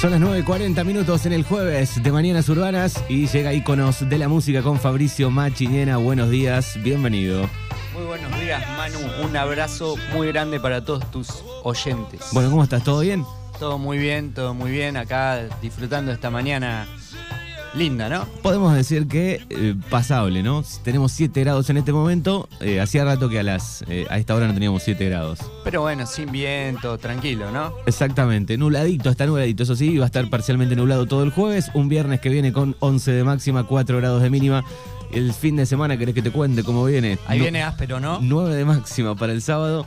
Son las 9.40 minutos en el jueves de Mañanas Urbanas y llega Iconos de la Música con Fabricio Machiñena. Buenos días, bienvenido. Muy buenos días, Manu. Un abrazo muy grande para todos tus oyentes. Bueno, ¿cómo estás? ¿Todo bien? Todo muy bien, todo muy bien. Acá disfrutando esta mañana linda, ¿no? Podemos decir que eh, pasable, ¿no? Tenemos 7 grados en este momento. Eh, hacía rato que a, las, eh, a esta hora no teníamos 7 grados. Pero bueno, sin viento, tranquilo, ¿no? Exactamente, nubladito, está nubladito. Eso sí, va a estar parcialmente nublado todo el jueves. Un viernes que viene con 11 de máxima, 4 grados de mínima. El fin de semana, ¿querés que te cuente cómo viene? Ahí viene áspero, ¿no? 9 de máxima para el sábado,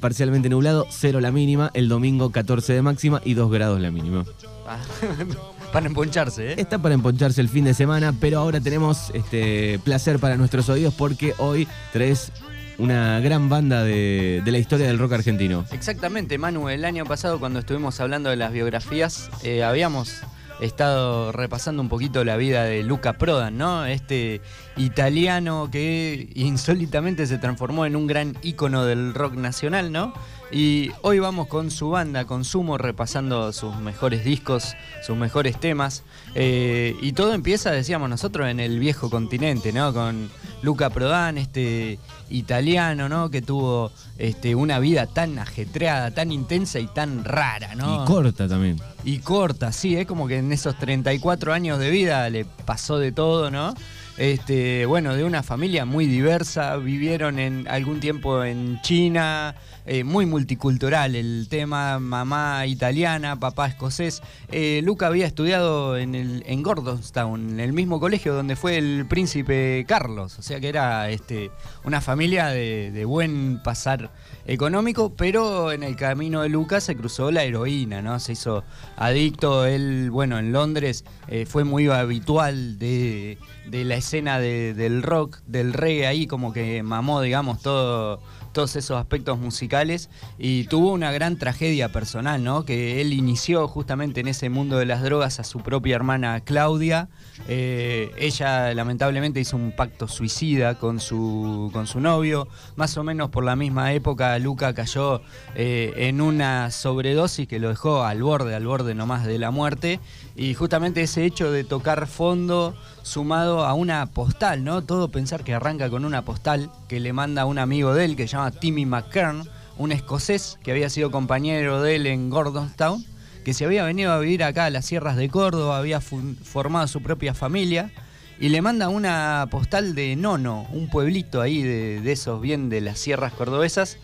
parcialmente nublado, 0 la mínima. El domingo 14 de máxima y 2 grados la mínima. Ah, para emponcharse, ¿eh? Está para emponcharse el fin de semana, pero ahora tenemos este placer para nuestros oídos porque hoy traes una gran banda de, la historia del rock argentino. Exactamente, Manu. El año pasado, cuando estuvimos hablando de las biografías, eh, habíamos estado repasando un poquito la vida de Luca Prodan, ¿no? Este italiano que insólitamente se transformó en un gran ícono del rock nacional, ¿no? Y hoy vamos con su banda, con Sumo, repasando sus mejores discos, sus mejores temas. Eh, y todo empieza, decíamos nosotros, en el viejo continente, ¿no? Con Luca Prodan, este italiano, ¿no? Que tuvo este, una vida tan ajetreada, tan intensa y tan rara, ¿no? Y corta también. Y corta, sí, es como que en esos 34 años de vida le pasó de todo, ¿no? Este, bueno, de una familia muy diversa, vivieron en algún tiempo en China, eh, muy multicultural el tema, mamá italiana, papá escocés. Eh, Luca había estudiado en, el, en Gordonstown, en el mismo colegio donde fue el príncipe Carlos, o sea que era este, una familia de, buen pasar económico, pero en el camino de Luca se cruzó la heroína, ¿no? Se hizo adicto, él, bueno, en Londres eh, fue muy habitual de de la escena del rock, del reggae ahí, como que mamó, digamos, todo, todos esos aspectos musicales y tuvo una gran tragedia personal, ¿no? Que él inició justamente en ese mundo de las drogas a su propia hermana Claudia. Eh, ella lamentablemente hizo un pacto suicida con su, con su novio. Más o menos por la misma época, Luca cayó eh, en una sobredosis que lo dejó al borde, al borde nomás de la muerte. Y justamente ese hecho de tocar fondo sumado a una postal, ¿no? Todo pensar que arranca con una postal que le manda un amigo de él que se llama Timmy McKern, un escocés que había sido compañero de él en Gordonstown, que se había venido a vivir acá a las sierras de Córdoba, había formado su propia familia y le manda una postal de Nono, un pueblito ahí de, esos bien de las sierras cordobesas.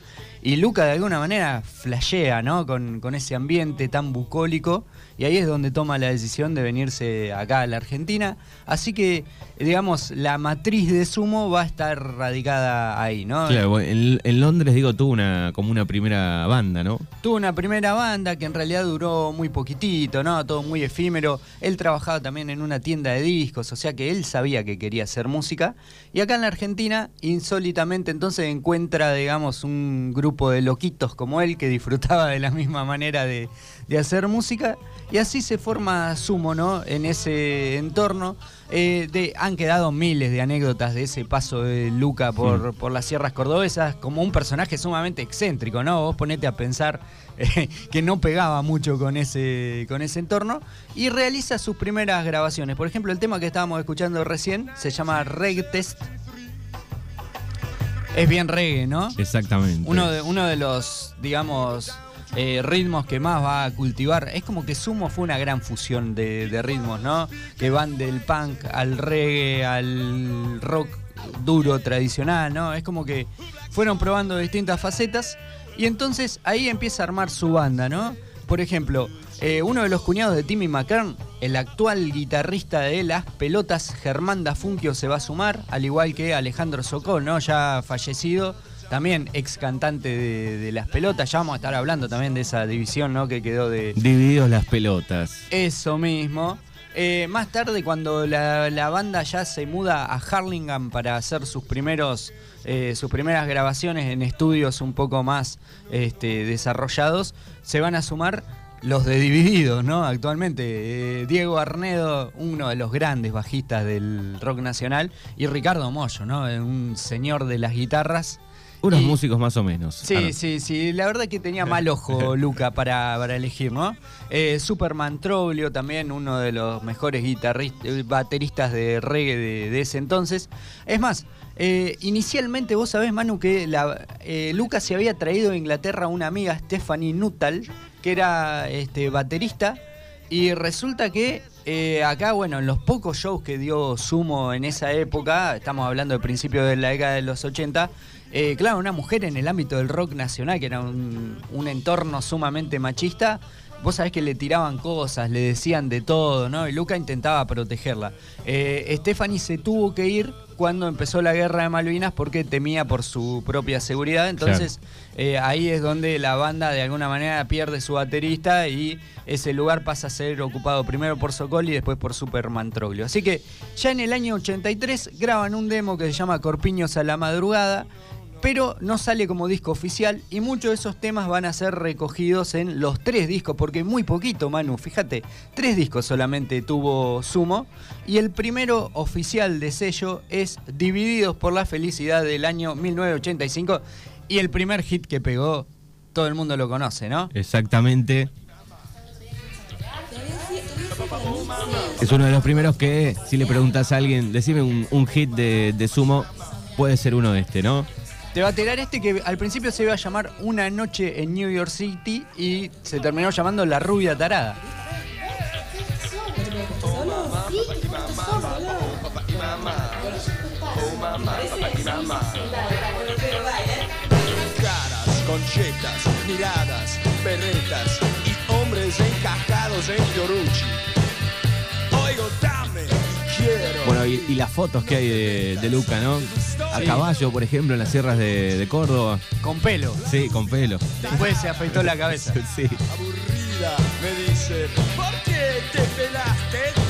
Y Luca de alguna manera flashea, ¿no? Con, con ese ambiente tan bucólico y ahí es donde toma la decisión de venirse acá a la Argentina. Así que, digamos, la matriz de Sumo va a estar radicada ahí, ¿no? Claro, en, Londres, digo, tuvo una, como una primera banda, ¿no? Tuvo una primera banda que en realidad duró muy poquitito, ¿no? Todo muy efímero. Él trabajaba también en una tienda de discos, o sea que él sabía que quería hacer música. Y acá en la Argentina, insólitamente, entonces encuentra, digamos, un grupo de loquitos como él que disfrutaba de la misma manera de, de hacer música y así se forma Sumo, ¿no? En ese entorno. Eh, de, han quedado miles de anécdotas de ese paso de Luca por, por, las sierras cordobesas, como un personaje sumamente excéntrico, ¿no? Vos ponete a pensar eh, que no pegaba mucho con ese, con ese entorno y realiza sus primeras grabaciones. Por ejemplo, el tema que estábamos escuchando recién se llama Reggae Test. Es bien reggae, ¿no? Exactamente. Uno de, uno de los, digamos, eh, ritmos que más va a cultivar. Es como que Sumo fue una gran fusión de, ritmos, ¿no? Que van del punk al reggae, al rock duro, tradicional, ¿no? Es como que fueron probando distintas facetas y entonces ahí empieza a armar su banda, ¿no? Por ejemplo, eh, uno de los cuñados de Timmy McKern, el actual guitarrista de Las Pelotas, Germán Dafunquio, se va a sumar, al igual que Alejandro Socol, ¿no? Ya fallecido también ex cantante de, las pelotas. Ya vamos a estar hablando también de esa división, ¿no? Que quedó de. Divididos las pelotas. Eso mismo. Eh, más tarde, cuando la, banda ya se muda a Harlingham para hacer sus primeros. Eh, sus primeras grabaciones en estudios un poco más este, desarrollados, se van a sumar los de Divididos, ¿no? Actualmente, eh, Diego Arnedo, uno de los grandes bajistas del rock nacional, y Ricardo Mollo, ¿no? Un señor de las guitarras Unos Y- músicos más o menos. Sí, sí, sí. La verdad que tenía mal ojo Luca para, para elegir, ¿no? Eh, Superman Troglio también, uno de los mejores guitarristas, bateristas de reggae de, de ese entonces. Es más, eh, inicialmente vos sabés, Manu, que la, eh, Luca se había traído de Inglaterra a una amiga, Stephanie Nuttall, que era este, baterista. Y resulta que eh, acá, bueno, en los pocos shows que dio Sumo en esa época, estamos hablando del principio de la década de los 80, eh, claro, una mujer en el ámbito del rock nacional, que era un, un entorno sumamente machista, vos sabés que le tiraban cosas, le decían de todo, ¿no? Y Luca intentaba protegerla. Eh, Stephanie se tuvo que ir cuando empezó la guerra de Malvinas porque temía por su propia seguridad, entonces eh, ahí es donde la banda de alguna manera pierde su baterista y ese lugar pasa a ser ocupado primero por Sokol y después por Superman Troglio. Así que ya en el año 83 graban un demo que se llama Corpiños a la madrugada, pero no sale como disco oficial y muchos de esos temas van a ser recogidos en los tres discos, porque muy poquito, Manu, fíjate, tres discos solamente tuvo Sumo y el primero oficial de sello es Divididos por la Felicidad del año 1985 y el primer hit que pegó, todo el mundo lo conoce, ¿no? Exactamente. Es uno de los primeros que, si le preguntas a alguien, decime un, hit de sumo, puede ser uno de este, ¿no? Te va a tirar este que al principio se iba a llamar Una noche en New York City y se terminó llamando La Rubia Tarada. Caras, conchetas, miradas, berretas y hombres encajados en Fiorucci. Oigo, dame. Bueno, y, y las fotos que hay de, de Luca, ¿no? A Sí. caballo, por ejemplo, en las sierras de, de Córdoba. Con pelo. Sí, con pelo. Después se afeitó la cabeza. Sí. aburrida, me dice, ¿por qué te pelaste?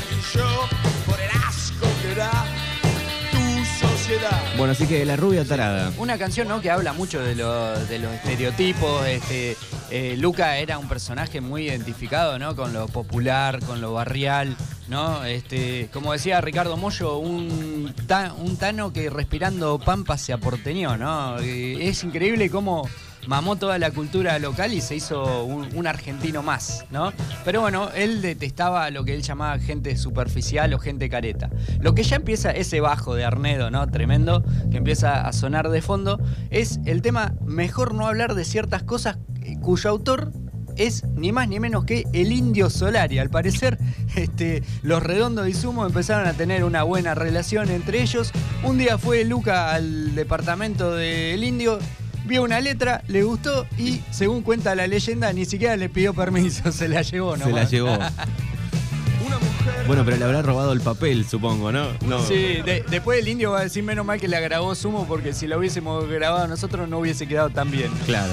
Bueno, así que la rubia tarada. Una canción ¿no? que habla mucho de, lo- de los estereotipos. Este, eh, Luca era un personaje muy identificado ¿no? con lo popular, con lo barrial. ¿no? Este, como decía Ricardo Mollo, un, ta- un tano que respirando pampa se aporteñó. ¿no? Es increíble cómo mamó toda la cultura local y se hizo un, argentino más, ¿no? Pero bueno, él detestaba lo que él llamaba gente superficial o gente careta. Lo que ya empieza, ese bajo de Arnedo, ¿no? Tremendo, que empieza a sonar de fondo, es el tema Mejor no hablar de ciertas cosas eh, cuyo autor es ni más ni menos que el Indio Solari. Al parecer, este, los redondos y Sumo empezaron a tener una buena relación entre ellos. Un día fue Luca al departamento del Indio, vio una letra, le gustó y, según cuenta la leyenda, ni siquiera le pidió permiso, se la llevó, ¿no? Se la llevó. Una mujer Bueno, pero le habrá robado el papel, supongo, ¿no? No. Sí, de- después el indio va a decir menos mal que la grabó Sumo porque si la hubiésemos grabado nosotros no hubiese quedado tan bien. Claro.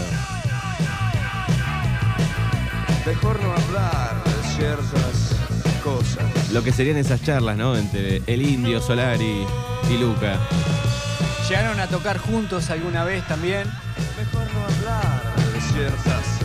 mejor no hablar de ciertas cosas. Lo que serían esas charlas, ¿no? Entre el indio, Solari y Luca. Llegaron a tocar juntos alguna vez también. Mejor no hablar de ciertas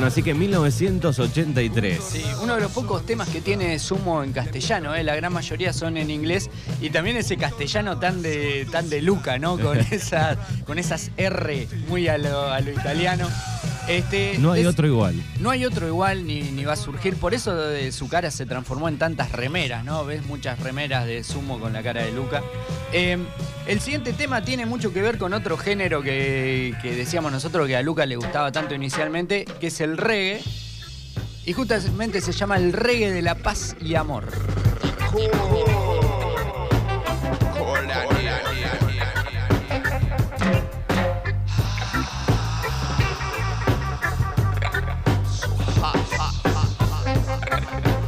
Bueno, así que en 1983. Sí, uno de los pocos temas que tiene Sumo en castellano, ¿eh? la gran mayoría son en inglés y también ese castellano tan de tan de Luca, ¿no? Con esas con esas R muy a lo, a lo italiano. Este, No hay es- otro igual. No hay otro igual ni, ni va a surgir. Por eso su cara se transformó en tantas remeras, ¿no? Ves muchas remeras de Sumo con la cara de Luca. Eh, el siguiente tema tiene mucho que ver con otro género que, decíamos nosotros que a Luca le gustaba tanto inicialmente, que es el reggae. Y justamente se llama el reggae de la paz y amor.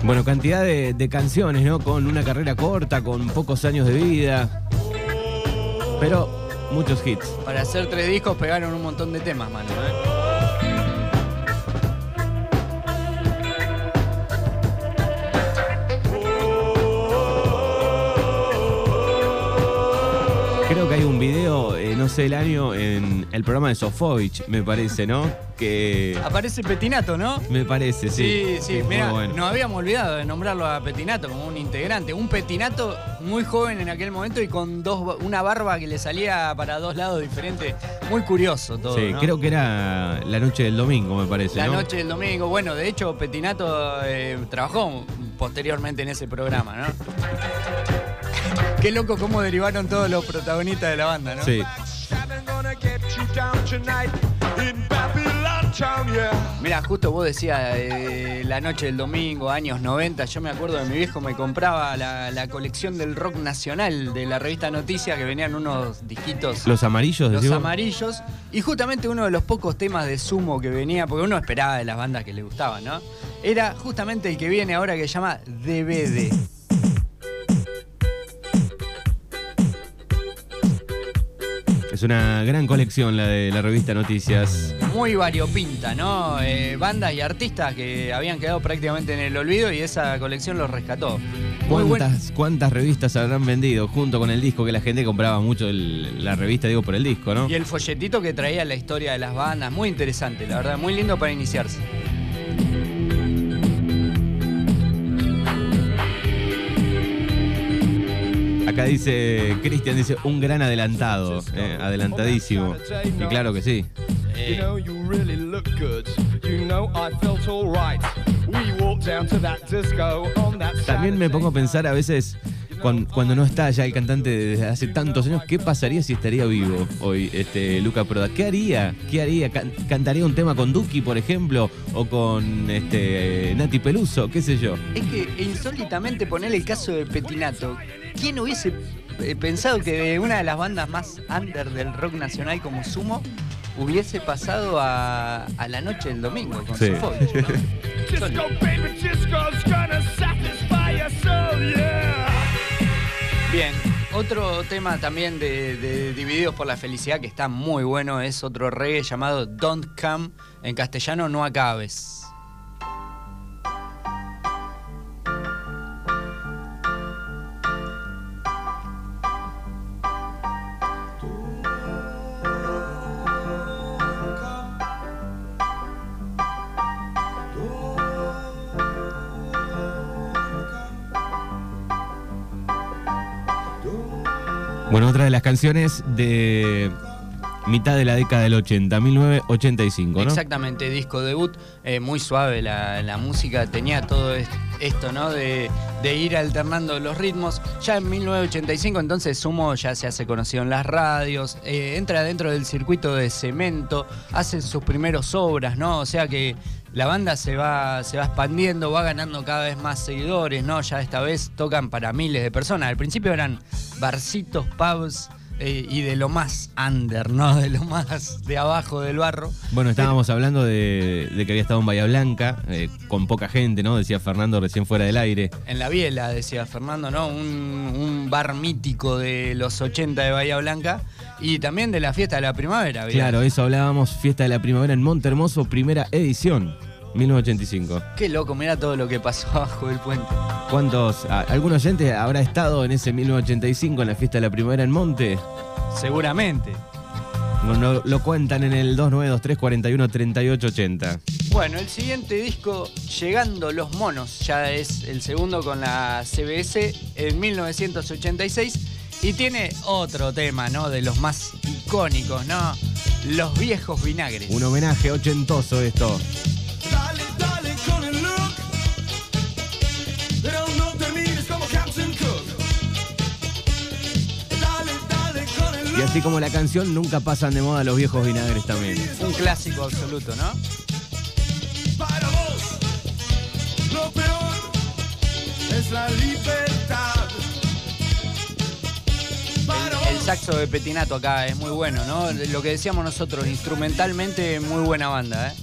Bueno, cantidad de canciones, ¿no? Con una carrera corta, con pocos años de vida. Pero muchos hits. Para hacer tres discos pegaron un montón de temas, mano. ¿eh? Creo que hay un video en no sé el año, en el programa de Sofovich, me parece, ¿no? Que Aparece Petinato, ¿no? me parece, sí. Sí, sí, mira, bueno. nos habíamos olvidado de nombrarlo a Petinato como un integrante. Un Petinato muy joven en aquel momento y con dos, una barba que le salía para dos lados diferentes. Muy curioso todo. Sí, ¿no? creo que era la noche del domingo, me parece, La ¿no? noche del domingo. Bueno, de hecho, Petinato eh, trabajó posteriormente en ese programa, ¿no? Qué loco cómo derivaron todos los protagonistas de la banda, ¿no? Sí. Mira, justo vos decías eh, la noche del domingo, años 90, yo me acuerdo de mi viejo me compraba la, la colección del rock nacional de la revista Noticias que venían unos disquitos Los amarillos, los decimos. amarillos y justamente uno de los pocos temas de sumo que venía, porque uno esperaba de las bandas que le gustaban, ¿no? Era justamente el que viene ahora que se llama DVD. Es una gran colección la de la revista Noticias. Muy variopinta, ¿no? Eh, bandas y artistas que habían quedado prácticamente en el olvido y esa colección los rescató. Muy buen- ¿Cuántas, ¿Cuántas revistas habrán vendido junto con el disco? Que la gente compraba mucho el- la revista, digo, por el disco, ¿no? Y el folletito que traía la historia de las bandas, muy interesante, la verdad, muy lindo para iniciarse. Acá dice, Cristian dice, un gran adelantado, eh, adelantadísimo. Y claro que sí. You know you really look good. You know I felt alright. We walked down to that disco on that También me pongo a pensar a veces, cuan- cuando, no está ya el cantante desde hace tantos años, ¿qué pasaría si estaría vivo hoy este Luca Proda? ¿Qué haría? ¿Qué haría? Can- ¿Cantaría un tema con Duki, por ejemplo? ¿O con este Nati Peluso? ¿Qué sé yo? Es que insólitamente poner el caso de Petinato, ¿quién hubiese eh, pensado que de una de las bandas más under del rock nacional como Sumo hubiese pasado a, a la noche del domingo con Sí. Sofovich, ¿no? Bien, otro tema también de, Divididos por la Felicidad que está muy bueno es otro reggae llamado Don't Come, en castellano No Acabes. Bueno, otra de las canciones de mitad de la década del 80, 1985, ¿no? Exactamente, disco debut, eh, muy suave la, la música, tenía todo es- esto, ¿no? De, de ir alternando los ritmos. Ya en 1985 entonces Sumo ya se hace conocido en las radios, eh, entra dentro del circuito de cemento, hace sus primeros obras, ¿no? O sea que la banda se va, se va expandiendo, va ganando cada vez más seguidores, ¿no? Ya esta vez tocan para miles de personas. Al principio eran barcitos, pubs. Eh, y de lo más under, ¿no? De lo más de abajo del barro. Bueno, estábamos hablando de, de que había estado en Bahía Blanca, eh, con poca gente, ¿no? Decía Fernando recién fuera del aire. En la Biela, decía Fernando, ¿no? Un, un bar mítico de los 80 de Bahía Blanca y también de la fiesta de la primavera. Claro, eso hablábamos, Fiesta de la Primavera en Monte Hermoso, primera edición, 1985. Qué loco, mira todo lo que pasó abajo del puente. ¿Cuántos, a- algún oyente habrá estado en ese 1985 en la Fiesta de la Primavera en Monte? Seguramente. No, no- lo cuentan en el 2923 41 3880. Bueno, el siguiente disco, Llegando los Monos, ya es el segundo con la CBS en 1986 y tiene otro tema, ¿no? De los más icónicos, ¿no? Los viejos vinagres. Un homenaje ochentoso esto. Dale, dale con el look. Pero no te mires como Captain Cook. Dale, dale con el look. Y así como la canción, nunca pasan de moda los viejos vinagres también. Un clásico absoluto, ¿no? Para vos, lo peor es la libertad. Para El, el saxo de Petinato acá es muy bueno, ¿no? Lo que decíamos nosotros, instrumentalmente muy buena banda, ¿eh?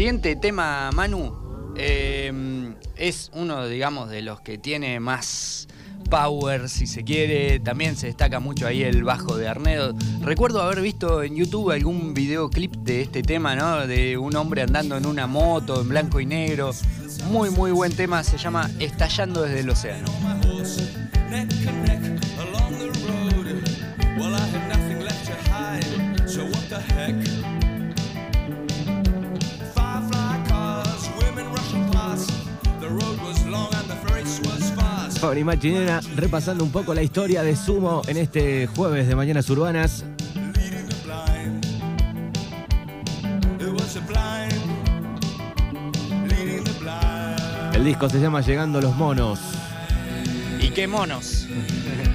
Siguiente tema, Manu, eh, es uno, digamos, de los que tiene más power, si se quiere. También se destaca mucho ahí el bajo de Arnedo. Recuerdo haber visto en YouTube algún videoclip de este tema, ¿no? De un hombre andando en una moto en blanco y negro. Muy, muy buen tema. Se llama Estallando desde el océano. Fabri Machinera repasando un poco la historia de Sumo en este jueves de Mañanas Urbanas. El disco se llama Llegando los Monos. Y qué monos.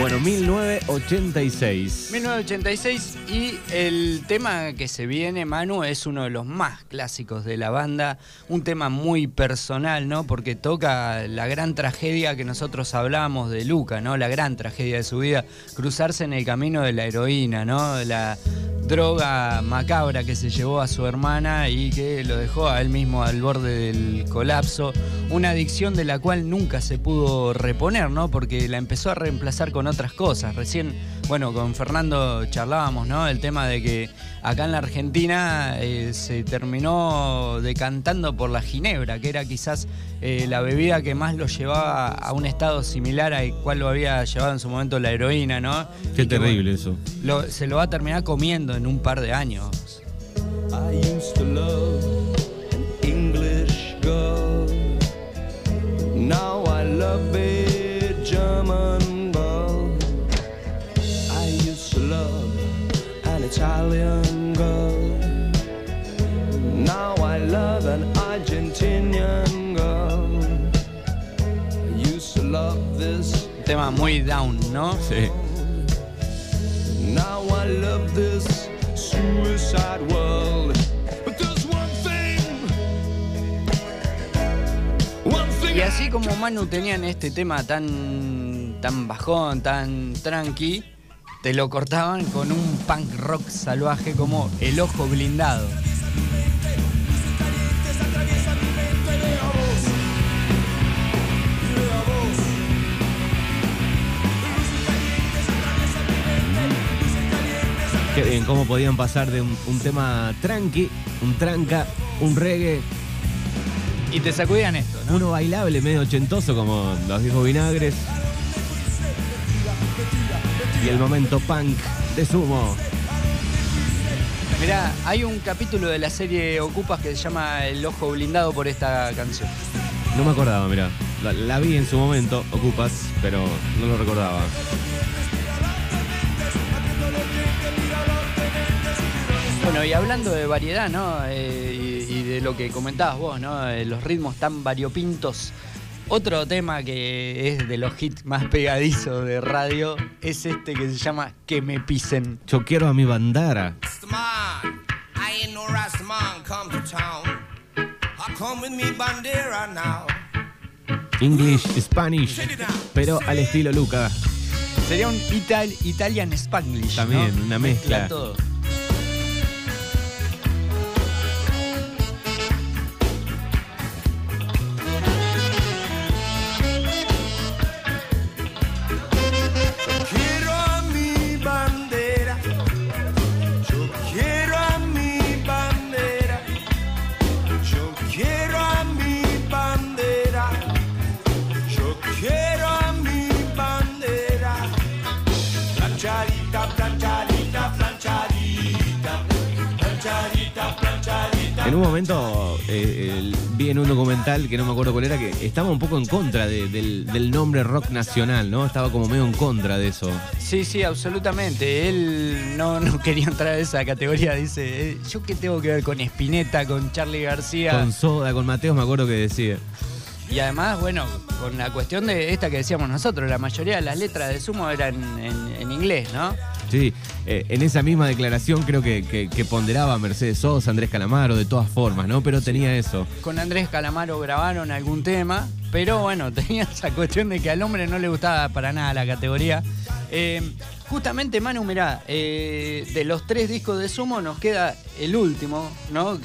Bueno, 1986. 1986 y el tema que se viene, Manu, es uno de los más clásicos de la banda, un tema muy personal, ¿no? Porque toca la gran tragedia que nosotros hablamos de Luca, ¿no? La gran tragedia de su vida, cruzarse en el camino de la heroína, ¿no? La droga macabra que se llevó a su hermana y que lo dejó a él mismo al borde del colapso, una adicción de la cual nunca se pudo reponer, ¿no? Porque la empezó a reemplazar con otras cosas. Recién, bueno, con Fernando charlábamos, ¿no? El tema de que acá en la Argentina eh, se terminó decantando por la ginebra, que era quizás eh, la bebida que más lo llevaba a un estado similar al cual lo había llevado en su momento la heroína, ¿no? Qué Y que, terrible eso. lo- se lo va a terminar comiendo en un par de años. I used to tema muy down, ¿no? Sí. Now I love this suicide world. But there's one thing. One thing. Y así como Manu tenían este tema tan, tan bajón, tan tranqui, te lo cortaban con un punk rock salvaje como El Ojo Blindado. Qué bien, cómo podían pasar de un, un tema tranqui, un tranca, un reggae, Y te sacudían esto, ¿no? uno bailable, medio ochentoso como los viejos vinagres. Y el momento punk de Sumo. Mirá, hay un capítulo de la serie Ocupas que se llama El Ojo Blindado por esta canción. No me acordaba, mira. La, la vi en su momento, Ocupas, pero no lo recordaba. Bueno, y hablando de variedad, ¿no? Eh, y, y de lo que comentabas vos, ¿no? Eh, los ritmos tan variopintos. Otro tema que es de los hits más pegadizos de radio es este que se llama Que me pisen. Yo quiero a mi bandara. Rastaman. I ain't no Rastaman come to town. I come with me bandera now. English, Spanish, pero al estilo Luca. Sería un Ital Italian Spanglish. ¿no? También, una mezcla. todo. En un momento eh, el- vi en un documental que no me acuerdo cuál era que estaba un poco en contra de- del, del nombre rock nacional, ¿no? Estaba como medio en contra de eso. Sí, sí, absolutamente. Él no, no quería entrar a esa categoría. Dice, eh, ¿yo qué tengo que ver con Spinetta, con Charlie García? Con Soda, con Mateos, me acuerdo que decía. Y además, bueno, con la cuestión de esta que decíamos nosotros, la mayoría de las letras de Sumo eran en, en inglés, ¿no? Sí, eh, en esa misma declaración creo que, que- que ponderaba Mercedes Sosa, Andrés Calamaro, de todas formas, ¿no? Pero tenía eso. Con Andrés Calamaro grabaron algún tema, pero bueno, tenía esa cuestión de que al hombre no le gustaba para nada la categoría. Eh, justamente, Manu, mirá, eh, de los tres discos de Sumo nos queda el último, ¿no?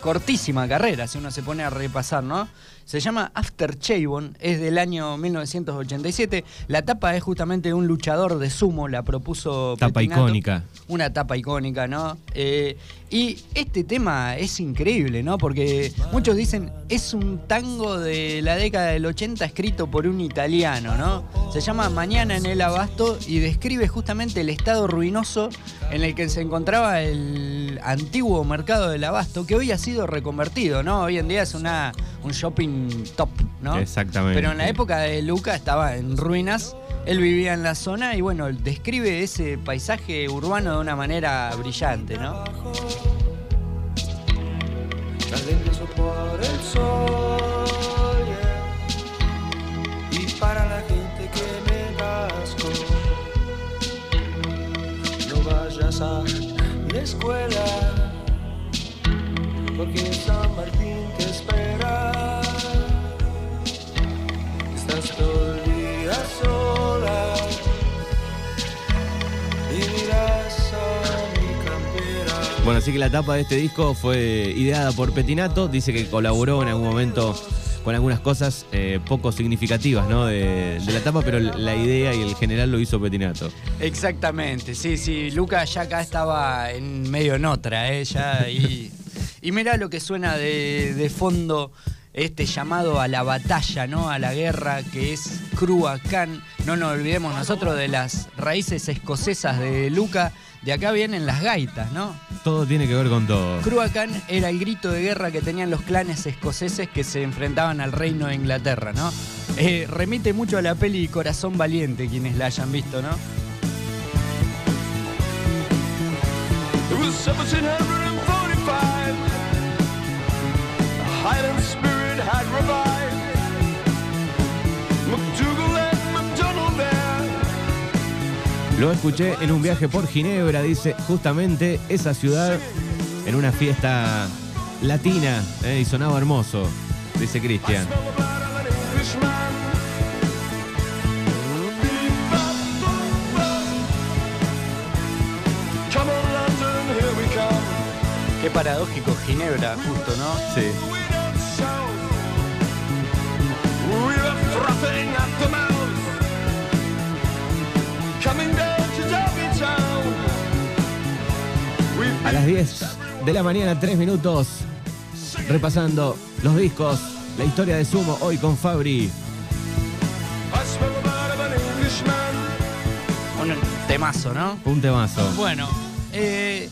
Cortísima carrera, si uno se pone a repasar, ¿no? Se llama After Chabon, es del año 1987. La tapa es justamente de un luchador de sumo, la propuso Tapa icónica. Una tapa icónica, ¿no? Eh, y este tema es increíble, ¿no? Porque muchos dicen, es un tango de la década del 80 escrito por un italiano, ¿no? Se llama Mañana en el Abasto y describe justamente el estado ruinoso en el que se encontraba el antiguo mercado del Abasto, que hoy ha sido reconvertido, ¿no? Hoy en día es una, un shopping top, ¿no? Exactamente. Pero en la época de Luca estaba en ruinas. Él vivía en la zona y bueno, describe ese paisaje urbano de una manera brillante, ¿no? Calentoso por el sol yeah. y para la gente que me no vayas a la escuela porque San Martín te espera Bueno, así que la tapa de este disco fue ideada por Petinato. Dice que colaboró en algún momento con algunas cosas eh, poco significativas ¿no? de, de la tapa, pero la idea y el general lo hizo Petinato. Exactamente, sí, sí. Luca ya acá estaba en medio en otra, ¿eh? Ya, y, y mirá lo que suena de, de fondo este llamado a la batalla, ¿no? A la guerra que es Cruacán. No nos olvidemos nosotros de las raíces escocesas de Luca. De acá vienen las gaitas, ¿no? Todo tiene que ver con todo. Cruacán era el grito de guerra que tenían los clanes escoceses que se enfrentaban al reino de Inglaterra, ¿no? Eh, remite mucho a la peli Corazón Valiente, quienes la hayan visto, ¿no? It was Lo escuché en un viaje por Ginebra, dice justamente esa ciudad en una fiesta latina eh, y sonaba hermoso, dice Cristian. Qué paradójico Ginebra, justo, ¿no? Sí. Frothing at the mouth. Coming down to Derby Town. We've A las 10 de la mañana, 3 minutos, repasando los discos, la historia de Sumo, hoy con Fabri. Un temazo, ¿no? Un temazo. Bueno, eh,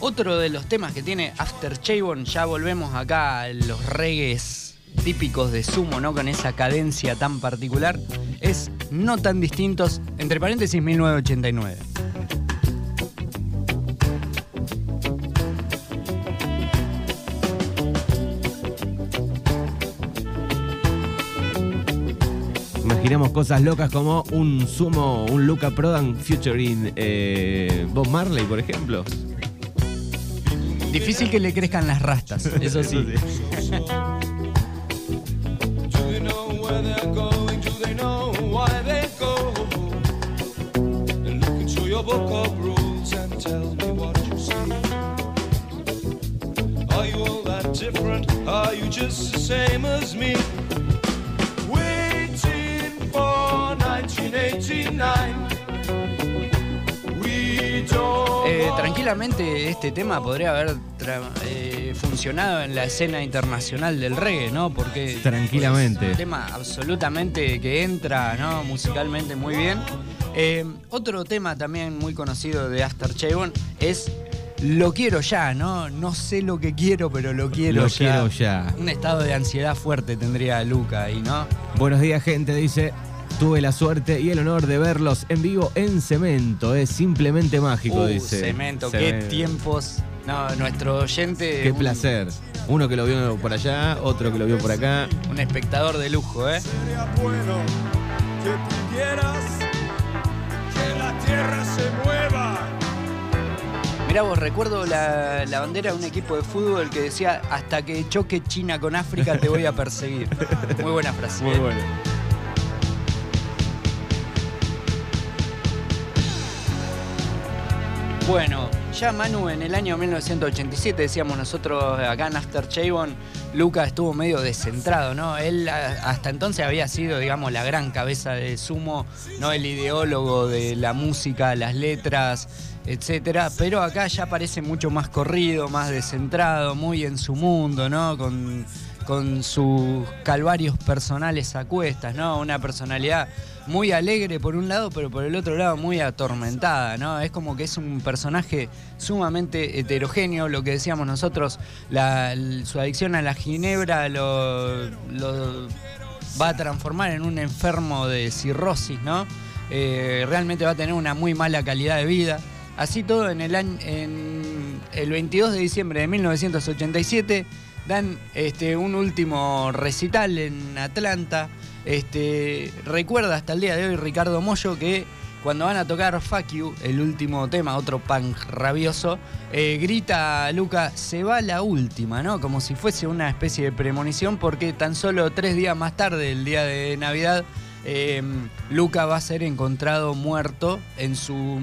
otro de los temas que tiene After Chabon, ya volvemos acá a los reggaes típicos de Sumo, ¿no? Con esa cadencia tan particular, es No tan distintos, entre paréntesis 1989. Imaginamos cosas locas como un Sumo, un Luca Prodan featuring eh, Bob Marley, por ejemplo. Difícil que le crezcan las rastas, eso sí. Your book of rules and tell me what you see. Are you all that different? Are you just the same as me? Waiting for 1989. We don't. Eh, tranquilamente este tema podría haber tra- eh, funcionado en la escena internacional del reggae, ¿no? Porque Tranquilamente. es un tema absolutamente que entra, ¿no? Musicalmente muy bien. Eh, otro tema también muy conocido de Astor Chabon es Lo quiero ya, ¿no? No sé lo que quiero, pero lo quiero Lo ya. quiero ya. Un estado de ansiedad fuerte tendría Luca ahí, ¿no? Buenos días, gente, dice. Tuve la suerte y el honor de verlos en vivo en Cemento. Es simplemente mágico, Uh, dice. Cemento, qué Cemento. tiempos. No, nuestro oyente. Qué un- placer. Uno que lo vio por allá, otro que lo vio por acá. Un espectador de lujo, ¿eh? Sería bueno que pudieras tierra se mueva. Mirá vos, recuerdo la, la bandera de un equipo de fútbol que decía, hasta que choque China con África te voy a perseguir. Muy buena frase. Muy ¿eh? bueno. Bueno, ya Manu en el año 1987, decíamos nosotros acá en After Chavon, Luca estuvo medio descentrado, ¿no? Él hasta entonces había sido, digamos, la gran cabeza de Sumo, ¿no? El ideólogo de la música, las letras, etcétera, pero acá ya parece mucho más corrido, más descentrado, muy en su mundo, ¿no? Con, con sus calvarios personales a cuestas, ¿no? Una personalidad muy alegre por un lado, pero por el otro lado muy atormentada, ¿no? Es como que es un personaje sumamente heterogéneo, lo que decíamos nosotros, su adicción a la ginebra lo, lo va a transformar en un enfermo de cirrosis, ¿no? Eh, realmente va a tener una muy mala calidad de vida. Así todo, en el, año, en el 22 de diciembre de 1987 dan este, un último recital en Atlanta. Este, recuerda hasta el día de hoy Ricardo Mollo que cuando van a tocar Fuck You, el último tema, otro punk rabioso, eh, grita a Luca, se va la última, ¿no? Como si fuese una especie de premonición porque tan solo tres días más tarde, el día de Navidad, eh, Luca va a ser encontrado muerto en su...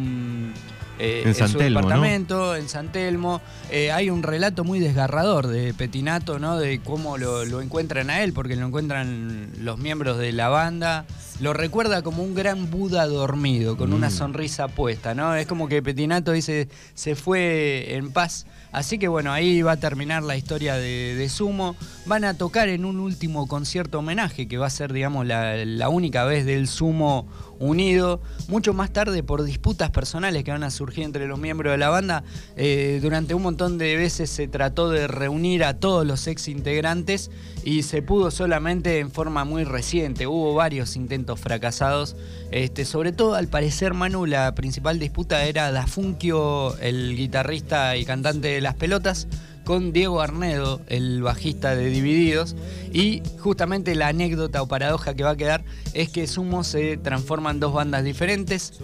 eh, En San su Telmo, ¿no? departamento, en San Telmo. Eh, hay un relato muy desgarrador de Petinato, ¿no? De cómo lo, lo encuentran a él, porque lo encuentran los miembros de la banda. Lo recuerda como un gran Buda dormido, con una Mm. sonrisa puesta, ¿no? Es como que Petinato dice, se fue en paz. Así que bueno, ahí va a terminar la historia de, de Sumo. Van a tocar en un último concierto homenaje, que va a ser, digamos, la, la única vez del Sumo unido. Mucho más tarde, por disputas personales que van a surgir entre los miembros de la banda, eh, durante un montón de veces se trató de reunir a todos los ex integrantes y se pudo solamente en forma muy reciente. Hubo varios intentos fracasados. Este, sobre todo, al parecer, Manu, la principal disputa era Dafunkio, el guitarrista y cantante de Las Pelotas, con Diego Arnedo, el bajista de Divididos. Y justamente la anécdota o paradoja que va a quedar es que Sumo se transforma en dos bandas diferentes.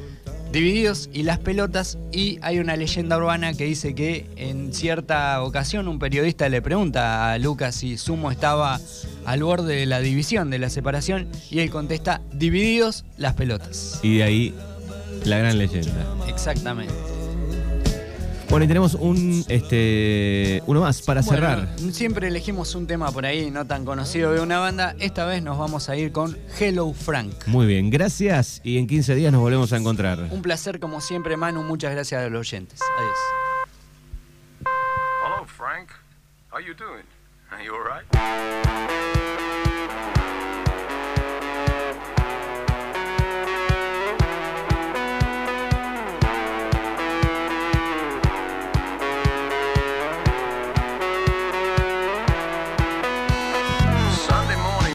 Divididos y Las Pelotas y hay una leyenda urbana que dice que en cierta ocasión un periodista le pregunta a Lucas si Sumo estaba al borde de la división, de la separación y él contesta Divididos Las Pelotas. Y de ahí la gran leyenda. Exactamente. Bueno, y tenemos un este uno más para Bueno, cerrar. siempre elegimos un tema por ahí no tan conocido de una banda. Esta vez nos vamos a ir con Hello Frank. Muy bien, gracias y en 15 días nos volvemos a encontrar. Un placer como siempre, Manu. Muchas gracias a los oyentes. Adiós. Hello, Frank. How you doing? Are you all right?